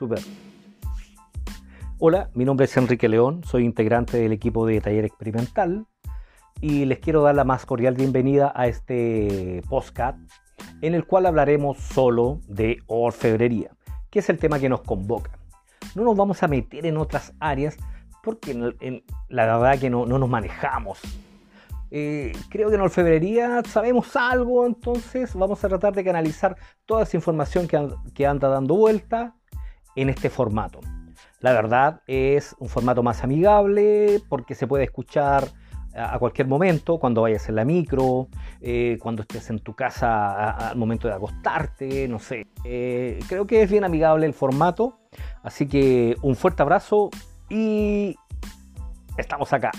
Super. Hola, mi nombre es Enrique León, soy integrante del equipo de Taller Experimental y les quiero dar la más cordial bienvenida a este podcast en el cual hablaremos solo de orfebrería, que es el tema que nos convoca. No nos vamos a meter en otras áreas porque en, la verdad que no, nos manejamos. Eh, creo que en orfebrería sabemos algo, entonces vamos a tratar de canalizar toda esa información que, que anda dando vuelta en este formato. La verdad es un formato más amigable porque se puede escuchar a cualquier momento, cuando vayas en la micro, eh, cuando estés en tu casa al momento de acostarte, no sé. Eh, creo que es bien amigable el formato, así que un fuerte abrazo y estamos acá.